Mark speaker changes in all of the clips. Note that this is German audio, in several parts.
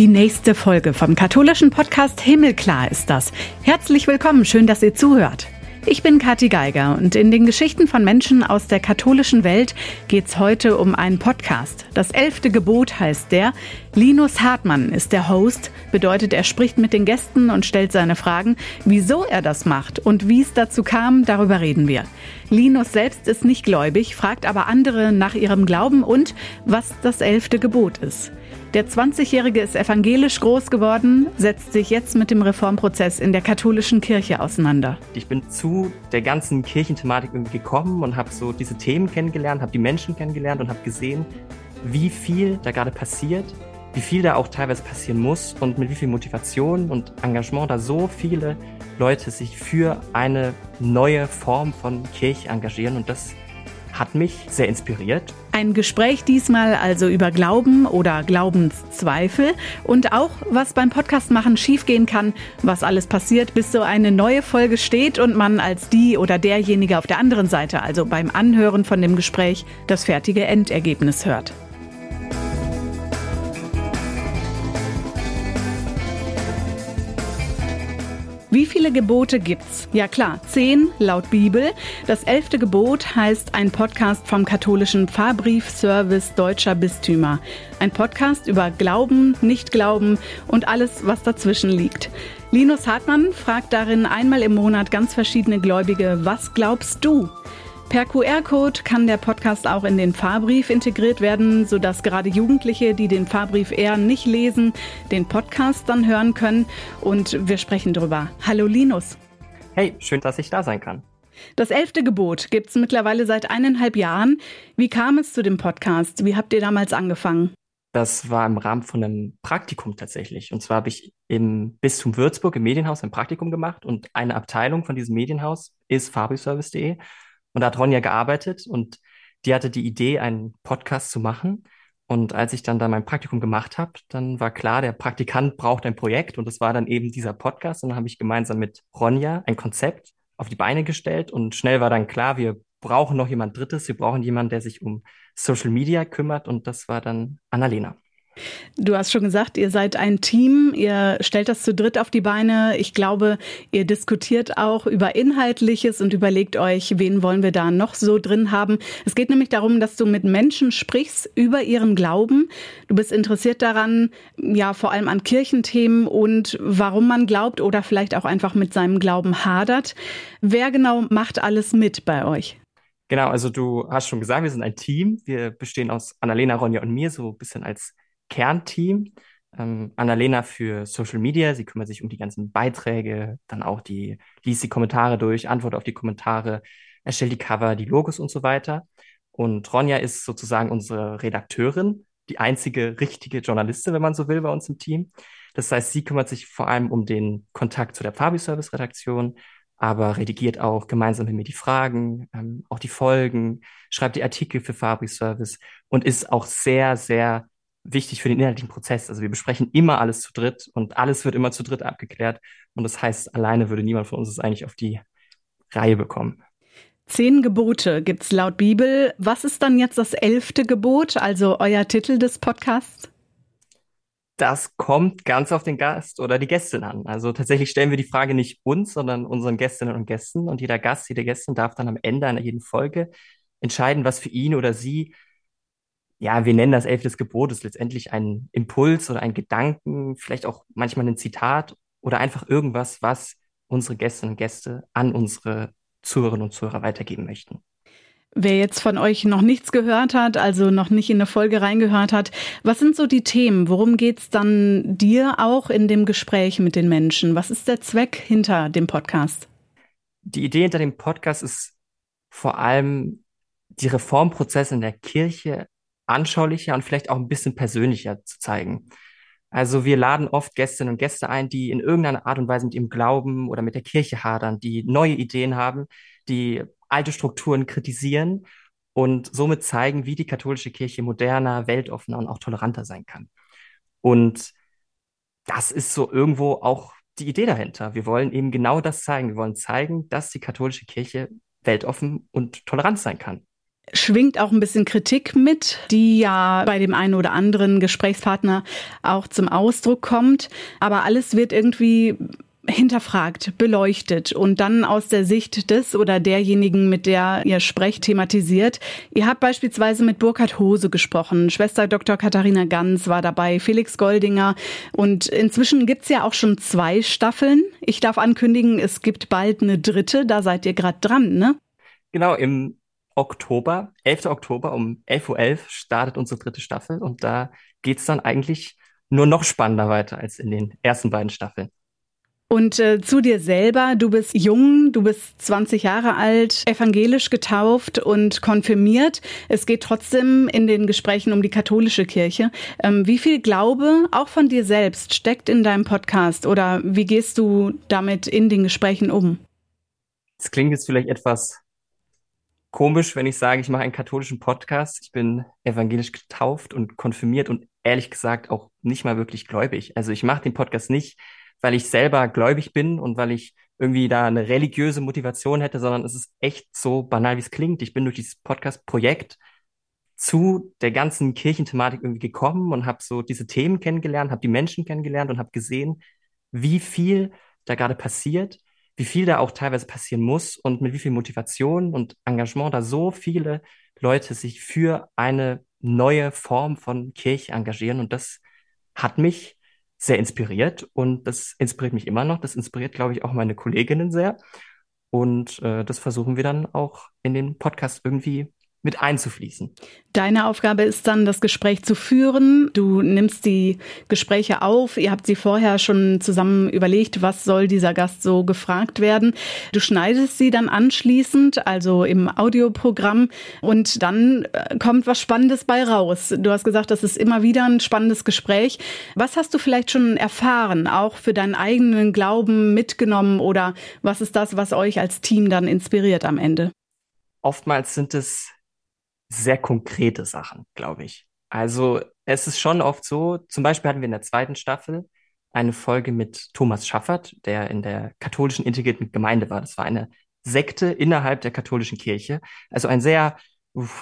Speaker 1: Die nächste Folge vom katholischen Podcast Himmelklar ist das. Herzlich willkommen, schön, dass ihr zuhört. Ich bin Kathi Geiger und in den Geschichten von Menschen aus der katholischen Welt geht's heute um einen Podcast. Das elfte Gebot heißt der. Linus Hartmann ist der Host, bedeutet er spricht mit den Gästen und stellt seine Fragen. Wieso er das macht und wie es dazu kam, darüber reden wir. Linus selbst ist nicht gläubig, fragt aber andere nach ihrem Glauben und was das elfte Gebot ist. Der 20-Jährige ist evangelisch groß geworden, setzt sich jetzt mit dem Reformprozess in der katholischen Kirche auseinander.
Speaker 2: Ich bin zu der ganzen Kirchenthematik irgendwie gekommen und habe so diese Themen kennengelernt, habe die Menschen kennengelernt und habe gesehen, wie viel da gerade passiert, wie viel da auch teilweise passieren muss und mit wie viel Motivation und Engagement da so viele Leute sich für eine neue Form von Kirche engagieren und das hat mich sehr inspiriert.
Speaker 1: Ein Gespräch diesmal also über Glauben oder Glaubenszweifel und auch, was beim Podcast machen schiefgehen kann, was alles passiert, bis so eine neue Folge steht und man als die oder derjenige auf der anderen Seite, also beim Anhören von dem Gespräch, das fertige Endergebnis hört. Wie viele Gebote gibt's? Ja klar, zehn laut Bibel. Das elfte Gebot heißt ein Podcast vom katholischen Pfarrbriefservice deutscher Bistümer. Ein Podcast über Glauben, Nichtglauben und alles, was dazwischen liegt. Linus Hartmann fragt darin einmal im Monat ganz verschiedene Gläubige, was glaubst du? Per QR-Code kann der Podcast auch in den Fahrbrief integriert werden, sodass gerade Jugendliche, die den Fahrbrief eher nicht lesen, den Podcast dann hören können. Und wir sprechen drüber. Hallo Linus.
Speaker 2: Hey, schön, dass ich da sein kann.
Speaker 1: Das elfte Gebot gibt es mittlerweile seit eineinhalb Jahren. Wie kam es zu dem Podcast? Wie habt ihr damals angefangen?
Speaker 2: Das war im Rahmen von einem Praktikum tatsächlich. Und zwar habe ich im Bistum Würzburg im Medienhaus ein Praktikum gemacht und eine Abteilung von diesem Medienhaus ist fabriservice.de. Und da hat Ronja gearbeitet und die hatte die Idee, einen Podcast zu machen. Und als ich dann da mein Praktikum gemacht habe, dann war klar, der Praktikant braucht ein Projekt und das war dann eben dieser Podcast. Und dann habe ich gemeinsam mit Ronja ein Konzept auf die Beine gestellt und schnell war dann klar, wir brauchen noch jemand Drittes, wir brauchen jemanden, der sich um Social Media kümmert und das war dann Annalena.
Speaker 1: Du hast schon gesagt, ihr seid ein Team, ihr stellt das zu dritt auf die Beine. Ich glaube, ihr diskutiert auch über Inhaltliches und überlegt euch, wen wollen wir da noch so drin haben. Es geht nämlich darum, dass du mit Menschen sprichst über ihren Glauben. Du bist interessiert daran, ja, vor allem an Kirchenthemen und warum man glaubt oder vielleicht auch einfach mit seinem Glauben hadert. Wer genau macht alles mit bei euch?
Speaker 2: Genau, also du hast schon gesagt, wir sind ein Team. Wir bestehen aus Annalena, Ronja und mir, so ein bisschen als Kernteam. Ähm, Annalena für Social Media, sie kümmert sich um die ganzen Beiträge, dann auch die, liest die Kommentare durch, antwortet auf die Kommentare, erstellt die Cover, die Logos und so weiter. Und Ronja ist sozusagen unsere Redakteurin, die einzige richtige Journalistin, wenn man so will, bei uns im Team. Das heißt, sie kümmert sich vor allem um den Kontakt zu der Fabi-Service-Redaktion, aber redigiert auch gemeinsam mit mir die Fragen, ähm, auch die Folgen, schreibt die Artikel für Fabri-Service und ist auch sehr, sehr wichtig für den inhaltlichen Prozess. Also wir besprechen immer alles zu dritt und alles wird immer zu dritt abgeklärt. Und das heißt, alleine würde niemand von uns es eigentlich auf die Reihe bekommen.
Speaker 1: Zehn Gebote gibt's laut Bibel. Was ist dann jetzt das elfte Gebot, also euer Titel des Podcasts?
Speaker 2: Das kommt ganz auf den Gast oder die Gästin an. Also tatsächlich stellen wir die Frage nicht uns, sondern unseren Gästinnen und Gästen. Und jeder Gast, jede Gästin darf dann am Ende einer jeden Folge entscheiden, was für ihn oder sie ja, wir nennen das elftes Gebot, ist letztendlich ein Impuls oder ein Gedanken, vielleicht auch manchmal ein Zitat oder einfach irgendwas, was unsere Gästinnen und Gäste an unsere Zuhörerinnen und Zuhörer weitergeben möchten.
Speaker 1: Wer jetzt von euch noch nichts gehört hat, also noch nicht in eine Folge reingehört hat, was sind so die Themen? Worum geht's dann dir auch in dem Gespräch mit den Menschen? Was ist der Zweck hinter dem Podcast?
Speaker 2: Die Idee hinter dem Podcast ist vor allem, die Reformprozesse in der Kirche anschaulicher und vielleicht auch ein bisschen persönlicher zu zeigen. Also wir laden oft Gästinnen und Gäste ein, die in irgendeiner Art und Weise mit ihrem Glauben oder mit der Kirche hadern, die neue Ideen haben, die alte Strukturen kritisieren und somit zeigen, wie die katholische Kirche moderner, weltoffener und auch toleranter sein kann. Und das ist so irgendwo auch die Idee dahinter. Wir wollen eben genau das zeigen. Wir wollen zeigen, dass die katholische Kirche weltoffen und tolerant sein kann.
Speaker 1: Schwingt auch ein bisschen Kritik mit, die ja bei dem einen oder anderen Gesprächspartner auch zum Ausdruck kommt. Aber alles wird irgendwie hinterfragt, beleuchtet und dann aus der Sicht des oder derjenigen, mit der ihr sprecht, thematisiert. Ihr habt beispielsweise mit Burkhard Hose gesprochen, Schwester Dr. Katharina Ganz war dabei, Felix Goldinger und inzwischen gibt's ja auch schon zwei Staffeln. Ich darf ankündigen, es gibt bald eine dritte, da seid ihr gerade dran, ne?
Speaker 2: Genau, im Oktober, 11. Oktober um 11.11 Uhr .11 startet unsere dritte Staffel und da geht's dann eigentlich nur noch spannender weiter als in den ersten beiden Staffeln.
Speaker 1: Und äh, zu dir selber, du bist jung, du bist 20 Jahre alt, evangelisch getauft und konfirmiert. Es geht trotzdem in den Gesprächen um die katholische Kirche. Ähm, wie viel Glaube, auch von dir selbst, steckt in deinem Podcast oder wie gehst du damit in den Gesprächen um?
Speaker 2: Es klingt jetzt vielleicht etwas komisch, wenn ich sage, ich mache einen katholischen Podcast. Ich bin evangelisch getauft und konfirmiert und ehrlich gesagt auch nicht mal wirklich gläubig. Also ich mache den Podcast nicht, weil ich selber gläubig bin und weil ich irgendwie da eine religiöse Motivation hätte, sondern es ist echt so banal, wie es klingt. Ich bin durch dieses Podcast-Projekt zu der ganzen Kirchenthematik irgendwie gekommen und habe so diese Themen kennengelernt, habe die Menschen kennengelernt und habe gesehen, wie viel da gerade passiert, wie viel da auch teilweise passieren muss und mit wie viel Motivation und Engagement da so viele Leute sich für eine neue Form von Kirche engagieren. Und das hat mich sehr inspiriert und das inspiriert mich immer noch. Das inspiriert, glaube ich, auch meine Kolleginnen sehr. Und äh, das versuchen wir dann auch in den Podcast irgendwie mit einzufließen.
Speaker 1: Deine Aufgabe ist dann, das Gespräch zu führen. Du nimmst die Gespräche auf. Ihr habt sie vorher schon zusammen überlegt, was soll dieser Gast so gefragt werden. Du schneidest sie dann anschließend, also im Audioprogramm, und dann äh, kommt was Spannendes bei raus. Du hast gesagt, das ist immer wieder ein spannendes Gespräch. Was hast du vielleicht schon erfahren, auch für deinen eigenen Glauben mitgenommen oder was ist das, was euch als Team dann inspiriert am Ende?
Speaker 2: Oftmals sind es sehr konkrete Sachen, glaube ich. Also es ist schon oft so, zum Beispiel hatten wir in der zweiten Staffel eine Folge mit Thomas Schaffert, der in der katholischen integrierten Gemeinde war. Das war eine Sekte innerhalb der katholischen Kirche. Also ein sehr,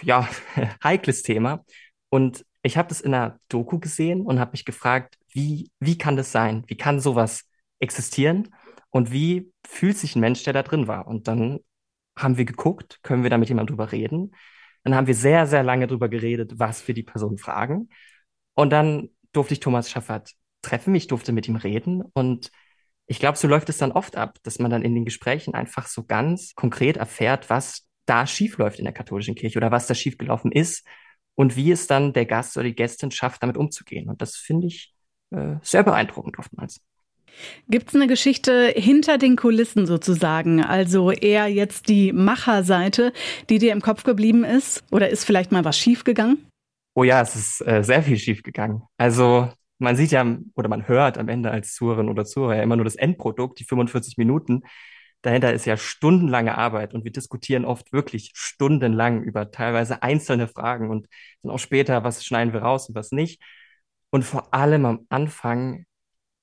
Speaker 2: ja, heikles Thema. Und ich habe das in einer Doku gesehen und habe mich gefragt, wie, wie kann das sein? Wie kann sowas existieren? Und wie fühlt sich ein Mensch, der da drin war? Und dann haben wir geguckt, können wir da mit jemandem drüber reden? Dann haben wir sehr, sehr lange drüber geredet, was wir die Person fragen. Und dann durfte ich Thomas Schaffert treffen, ich durfte mit ihm reden und ich glaube, so läuft es dann oft ab, dass man dann in den Gesprächen einfach so ganz konkret erfährt, was da schiefläuft in der katholischen Kirche oder was da schiefgelaufen ist und wie es dann der Gast oder die Gästin schafft, damit umzugehen. Und das finde ich äh, sehr beeindruckend oftmals.
Speaker 1: Gibt es eine Geschichte hinter den Kulissen sozusagen? Also eher jetzt die Macherseite, die dir im Kopf geblieben ist? Oder ist vielleicht mal was schiefgegangen?
Speaker 2: Oh ja, es ist äh, sehr viel schiefgegangen. Also man sieht ja oder man hört am Ende als Zuhörerin oder Zuhörer ja immer nur das Endprodukt, die 45 Minuten. Dahinter ist ja stundenlange Arbeit und wir diskutieren oft wirklich stundenlang über teilweise einzelne Fragen und dann auch später, was schneiden wir raus und was nicht. Und vor allem am Anfang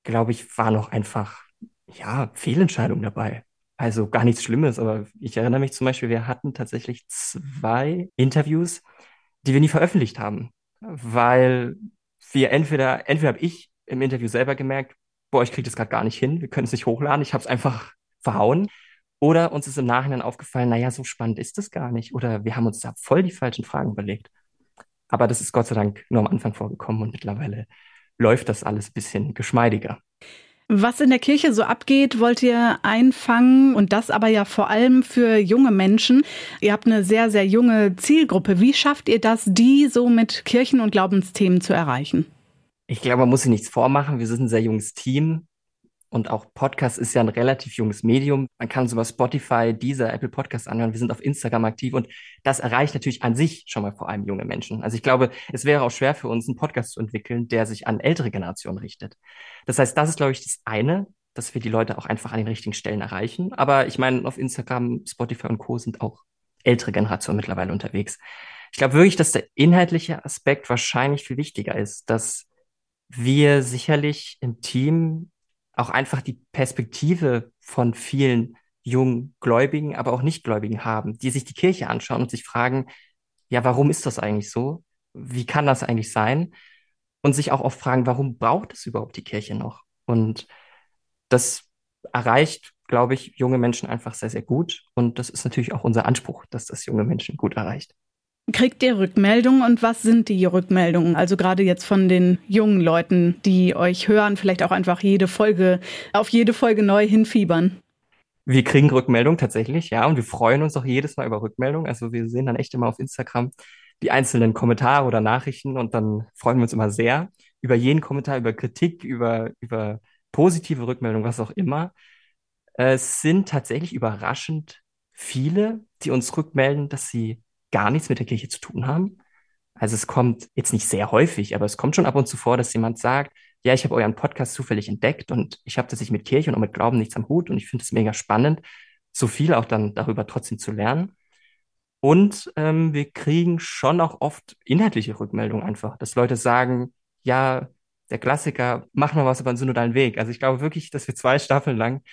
Speaker 2: glaube ich, war noch einfach, ja, Fehlentscheidung dabei. Also gar nichts Schlimmes, aber ich erinnere mich zum Beispiel, wir hatten tatsächlich zwei Interviews, die wir nie veröffentlicht haben, weil wir entweder, entweder habe ich im Interview selber gemerkt, boah, ich kriege das gerade gar nicht hin, wir können es nicht hochladen, ich habe es einfach verhauen. Oder uns ist im Nachhinein aufgefallen, naja, so spannend ist das gar nicht. Oder wir haben uns da voll die falschen Fragen überlegt. Aber das ist Gott sei Dank nur am Anfang vorgekommen und mittlerweile läuft das alles ein bisschen geschmeidiger.
Speaker 1: Was in der Kirche so abgeht, wollt ihr einfangen und das aber ja vor allem für junge Menschen. Ihr habt eine sehr, sehr junge Zielgruppe. Wie schafft ihr das, die so mit Kirchen- und Glaubensthemen zu erreichen?
Speaker 2: Ich glaube, man muss sich nichts vormachen. Wir sind ein sehr junges Team. Und auch Podcast ist ja ein relativ junges Medium. Man kann über Spotify, dieser Apple Podcast anhören. Wir sind auf Instagram aktiv und das erreicht natürlich an sich schon mal vor allem junge Menschen. Also ich glaube, es wäre auch schwer für uns, einen Podcast zu entwickeln, der sich an ältere Generationen richtet. Das heißt, das ist, glaube ich, das eine, dass wir die Leute auch einfach an den richtigen Stellen erreichen. Aber ich meine, auf Instagram, Spotify und Co. sind auch ältere Generationen mittlerweile unterwegs. Ich glaube wirklich, dass der inhaltliche Aspekt wahrscheinlich viel wichtiger ist, dass wir sicherlich im Team auch einfach die Perspektive von vielen jungen Gläubigen, aber auch Nichtgläubigen haben, die sich die Kirche anschauen und sich fragen, ja, warum ist das eigentlich so? Wie kann das eigentlich sein? Und sich auch oft fragen, warum braucht es überhaupt die Kirche noch? Und das erreicht, glaube ich, junge Menschen einfach sehr, sehr gut. Und das ist natürlich auch unser Anspruch, dass das junge Menschen gut erreicht.
Speaker 1: Kriegt ihr Rückmeldungen und was sind die Rückmeldungen? Also gerade jetzt von den jungen Leuten, die euch hören, vielleicht auch einfach jede Folge, auf jede Folge neu hinfiebern.
Speaker 2: Wir kriegen Rückmeldungen tatsächlich, ja, und wir freuen uns auch jedes Mal über Rückmeldungen. Also wir sehen dann echt immer auf Instagram die einzelnen Kommentare oder Nachrichten und dann freuen wir uns immer sehr über jeden Kommentar, über Kritik, über, über positive Rückmeldungen, was auch immer. Es sind tatsächlich überraschend viele, die uns rückmelden, dass sie gar nichts mit der Kirche zu tun haben. Also es kommt jetzt nicht sehr häufig, aber es kommt schon ab und zu vor, dass jemand sagt, ja, ich habe euren Podcast zufällig entdeckt und ich habe tatsächlich mit Kirche und auch mit Glauben nichts am Hut und ich finde es mega spannend, so viel auch dann darüber trotzdem zu lernen. Und ähm, wir kriegen schon auch oft inhaltliche Rückmeldungen einfach, dass Leute sagen, ja, der Klassiker, mach mal was über den synodalen Weg. Also ich glaube wirklich, dass wir zwei Staffeln lang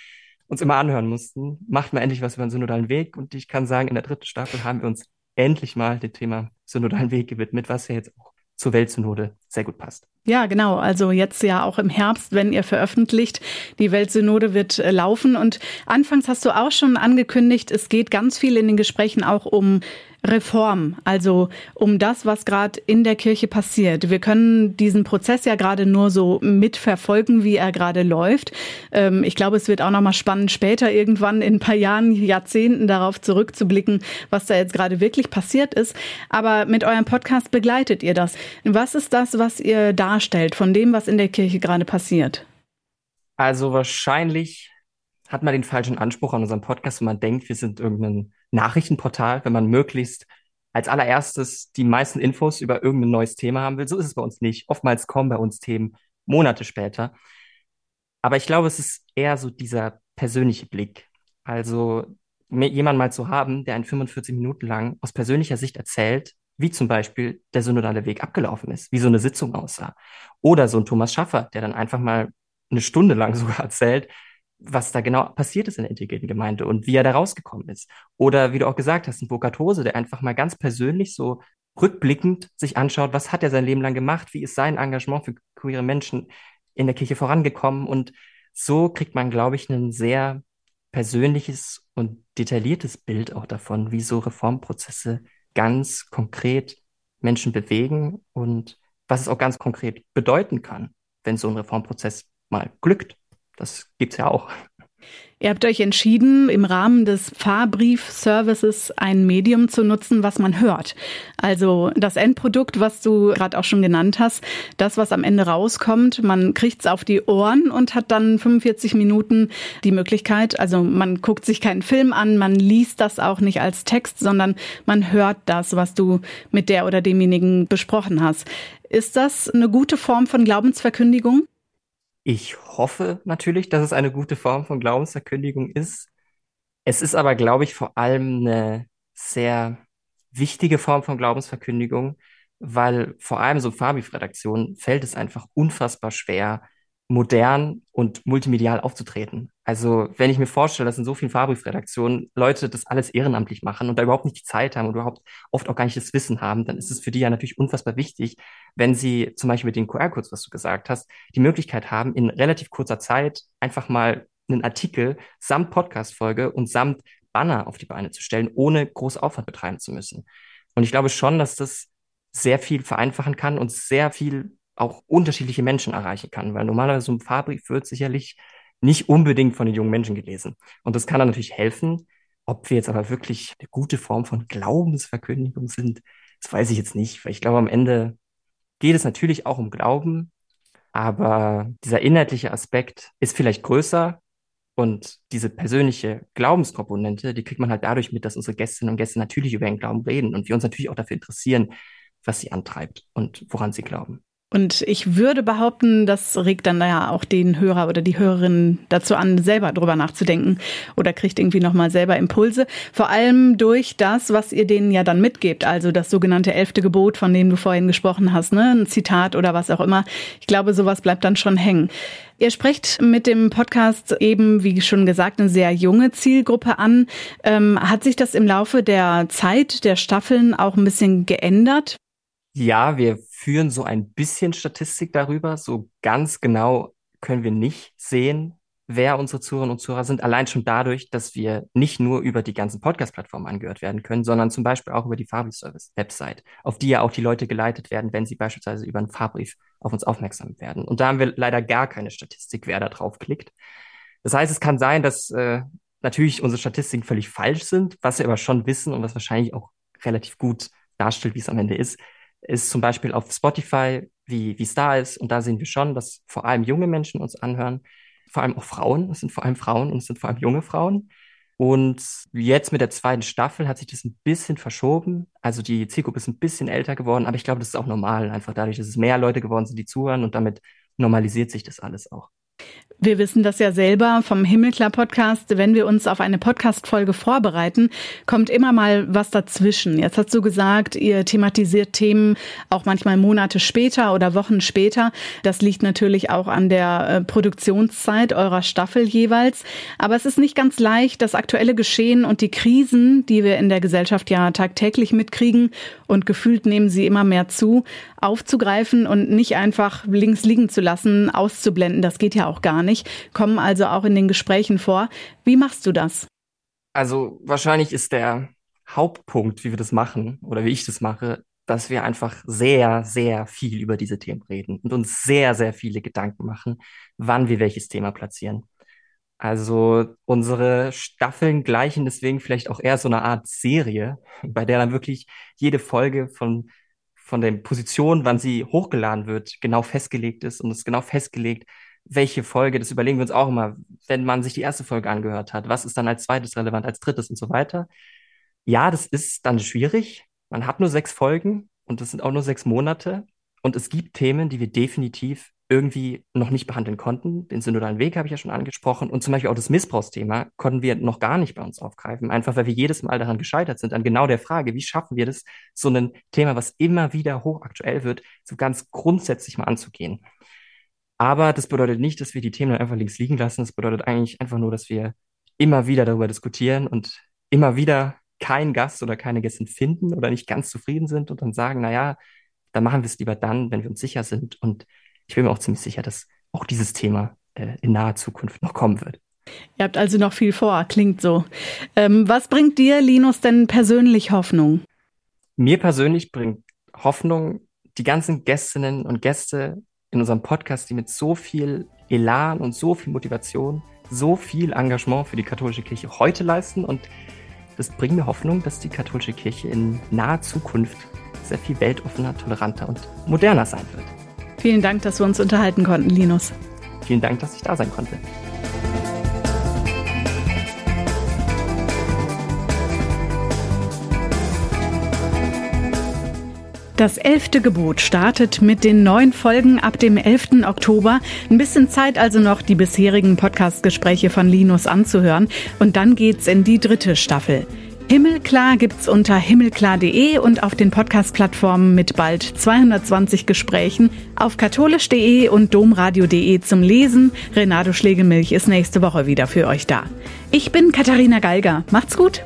Speaker 2: uns immer anhören mussten, macht mal endlich was über den synodalen Weg. Und ich kann sagen, in der dritten Staffel haben wir uns endlich mal dem Thema synodalen Weg gewidmet, was ja jetzt auch zur Weltsynode sehr gut passt.
Speaker 1: Ja, genau. Also jetzt ja auch im Herbst, wenn ihr veröffentlicht, die Weltsynode wird äh, laufen. Und anfangs hast du auch schon angekündigt, es geht ganz viel in den Gesprächen auch um Reform, also um das, was gerade in der Kirche passiert. Wir können diesen Prozess ja gerade nur so mitverfolgen, wie er gerade läuft. Ähm, ich glaube, es wird auch noch mal spannend, später irgendwann in ein paar Jahren, Jahrzehnten darauf zurückzublicken, was da jetzt gerade wirklich passiert ist. Aber mit eurem Podcast begleitet ihr das. Was ist das, was ihr darstellt von dem, was in der Kirche gerade passiert?
Speaker 2: Also wahrscheinlich hat man den falschen Anspruch an unserem Podcast und man denkt, wir sind irgendein Nachrichtenportal, wenn man möglichst als allererstes die meisten Infos über irgendein neues Thema haben will. So ist es bei uns nicht. Oftmals kommen bei uns Themen Monate später. Aber ich glaube, es ist eher so dieser persönliche Blick. Also jemanden mal zu haben, der einen 45 Minuten lang aus persönlicher Sicht erzählt, wie zum Beispiel der synodale Weg abgelaufen ist, wie so eine Sitzung aussah. Oder so ein Thomas Schaffer, der dann einfach mal eine Stunde lang sogar erzählt, was da genau passiert ist in der integrierten Gemeinde und wie er da rausgekommen ist. Oder wie du auch gesagt hast, ein Burkhard der einfach mal ganz persönlich so rückblickend sich anschaut, was hat er sein Leben lang gemacht, wie ist sein Engagement für queere Menschen in der Kirche vorangekommen. Und so kriegt man, glaube ich, ein sehr persönliches und detailliertes Bild auch davon, wie so Reformprozesse ganz konkret Menschen bewegen und was es auch ganz konkret bedeuten kann, wenn so ein Reformprozess mal glückt. Das gibt's ja auch.
Speaker 1: Ihr habt euch entschieden, im Rahmen des Fahrbrief-Services ein Medium zu nutzen, was man hört. Also das Endprodukt, was du gerade auch schon genannt hast, das, was am Ende rauskommt, man kriegt es auf die Ohren und hat dann 45 Minuten die Möglichkeit, also man guckt sich keinen Film an, man liest das auch nicht als Text, sondern man hört das, was du mit der oder demjenigen besprochen hast. Ist das eine gute Form von Glaubensverkündigung?
Speaker 2: Ich hoffe natürlich, dass es eine gute Form von Glaubensverkündigung ist. Es ist aber, glaube ich, vor allem eine sehr wichtige Form von Glaubensverkündigung, weil vor allem so Fabi-Redaktionen fällt es einfach unfassbar schwer, modern und multimedial aufzutreten. Also wenn ich mir vorstelle, dass in so vielen Fahrbriefredaktionen Leute das alles ehrenamtlich machen und da überhaupt nicht die Zeit haben und überhaupt oft auch gar nicht das Wissen haben, dann ist es für die ja natürlich unfassbar wichtig, wenn sie zum Beispiel mit den QR-Codes, was du gesagt hast, die Möglichkeit haben, in relativ kurzer Zeit einfach mal einen Artikel samt Podcast-Folge und samt Banner auf die Beine zu stellen, ohne groß Aufwand betreiben zu müssen. Und ich glaube schon, dass das sehr viel vereinfachen kann und sehr viel auch unterschiedliche Menschen erreichen kann, weil normalerweise so ein Fahrbrief wird sicherlich nicht unbedingt von den jungen Menschen gelesen. Und das kann dann natürlich helfen. Ob wir jetzt aber wirklich eine gute Form von Glaubensverkündigung sind, das weiß ich jetzt nicht, weil ich glaube, am Ende geht es natürlich auch um Glauben, aber dieser inhaltliche Aspekt ist vielleicht größer und diese persönliche Glaubenskomponente, die kriegt man halt dadurch mit, dass unsere Gästinnen und Gäste natürlich über ihren Glauben reden und wir uns natürlich auch dafür interessieren, was sie antreibt und woran sie glauben.
Speaker 1: Und ich würde behaupten, das regt dann ja auch den Hörer oder die Hörerin dazu an, selber drüber nachzudenken oder kriegt irgendwie nochmal selber Impulse. Vor allem durch das, was ihr denen ja dann mitgebt, also das sogenannte elfte Gebot, von dem du vorhin gesprochen hast, ne? ein Zitat oder was auch immer. Ich glaube, sowas bleibt dann schon hängen. Ihr sprecht mit dem Podcast eben, wie schon gesagt, eine sehr junge Zielgruppe an. Ähm, hat sich das im Laufe der Zeit der Staffeln auch ein bisschen geändert?
Speaker 2: Ja, wir führen so ein bisschen Statistik darüber. So ganz genau können wir nicht sehen, wer unsere Zuhörerinnen und Zuhörer sind. Allein schon dadurch, dass wir nicht nur über die ganzen Podcast-Plattformen angehört werden können, sondern zum Beispiel auch über die Fabri-Service-Website, auf die ja auch die Leute geleitet werden, wenn sie beispielsweise über einen Fahrbrief auf uns aufmerksam werden. Und da haben wir leider gar keine Statistik, wer da drauf klickt. Das heißt, es kann sein, dass äh, natürlich unsere Statistiken völlig falsch sind, was wir aber schon wissen und was wahrscheinlich auch relativ gut darstellt, wie es am Ende ist, ist zum Beispiel auf Spotify, wie, es da ist. Und da sehen wir schon, dass vor allem junge Menschen uns anhören, vor allem auch Frauen. Es sind vor allem Frauen und es sind vor allem junge Frauen. Und jetzt mit der zweiten Staffel hat sich das ein bisschen verschoben. Also die Zielgruppe ist ein bisschen älter geworden, aber ich glaube, das ist auch normal, einfach dadurch, dass es mehr Leute geworden sind, die zuhören und damit normalisiert sich das alles auch.
Speaker 1: Wir wissen das ja selber vom Himmelklar-Podcast. Wenn wir uns auf eine Podcast-Folge vorbereiten, kommt immer mal was dazwischen. Jetzt hast du gesagt, ihr thematisiert Themen auch manchmal Monate später oder Wochen später. Das liegt natürlich auch an der äh, Produktionszeit eurer Staffel jeweils. Aber es ist nicht ganz leicht, das aktuelle Geschehen und die Krisen, die wir in der Gesellschaft ja tagtäglich mitkriegen und gefühlt nehmen sie immer mehr zu, aufzugreifen und nicht einfach links liegen zu lassen, auszublenden. Das geht ja auch gar nicht kommen also auch in den Gesprächen vor. Wie machst du das?
Speaker 2: Also wahrscheinlich ist der Hauptpunkt, wie wir das machen oder wie ich das mache, dass wir einfach sehr, sehr viel über diese Themen reden und uns sehr, sehr viele Gedanken machen, wann wir welches Thema platzieren. Also unsere Staffeln gleichen deswegen vielleicht auch eher so eine Art Serie, bei der dann wirklich jede Folge von, von der Position, wann sie hochgeladen wird, genau festgelegt ist und es genau festgelegt, welche Folge, das überlegen wir uns auch immer, wenn man sich die erste Folge angehört hat, was ist dann als zweites relevant, als drittes und so weiter. Ja, das ist dann schwierig. Man hat nur sechs Folgen und das sind auch nur sechs Monate. Und es gibt Themen, die wir definitiv irgendwie noch nicht behandeln konnten. Den synodalen Weg habe ich ja schon angesprochen. Und zum Beispiel auch das Missbrauchsthema konnten wir noch gar nicht bei uns aufgreifen. Einfach weil wir jedes Mal daran gescheitert sind, an genau der Frage, wie schaffen wir das, so ein Thema, was immer wieder hochaktuell wird, so ganz grundsätzlich mal anzugehen. Aber das bedeutet nicht, dass wir die Themen einfach links liegen lassen. Das bedeutet eigentlich einfach nur, dass wir immer wieder darüber diskutieren und immer wieder keinen Gast oder keine Gästin finden oder nicht ganz zufrieden sind und dann sagen, na ja, dann machen wir es lieber dann, wenn wir uns sicher sind. Und ich bin mir auch ziemlich sicher, dass auch dieses Thema äh, in naher Zukunft noch kommen wird.
Speaker 1: Ihr habt also noch viel vor, klingt so. Ähm, was bringt dir, Linus, denn persönlich Hoffnung?
Speaker 2: Mir persönlich bringt Hoffnung die ganzen Gästinnen und Gäste in unserem Podcast, die mit so viel Elan und so viel Motivation, so viel Engagement für die katholische Kirche heute leisten. Und das bringt mir Hoffnung, dass die katholische Kirche in naher Zukunft sehr viel weltoffener, toleranter und moderner sein wird.
Speaker 1: Vielen Dank, dass wir uns unterhalten konnten, Linus.
Speaker 2: Vielen Dank, dass ich da sein konnte.
Speaker 1: Das elfte Gebot startet mit den neuen Folgen ab dem 11. Oktober. Ein bisschen Zeit also noch, die bisherigen Podcast-Gespräche von Linus anzuhören. Und dann geht's in die dritte Staffel. Himmelklar gibt's unter himmelklar.de und auf den Podcast-Plattformen mit bald 220 Gesprächen auf katholisch.de und domradio.de zum Lesen. Renato Schlegelmilch ist nächste Woche wieder für euch da. Ich bin Katharina Geiger. Macht's gut!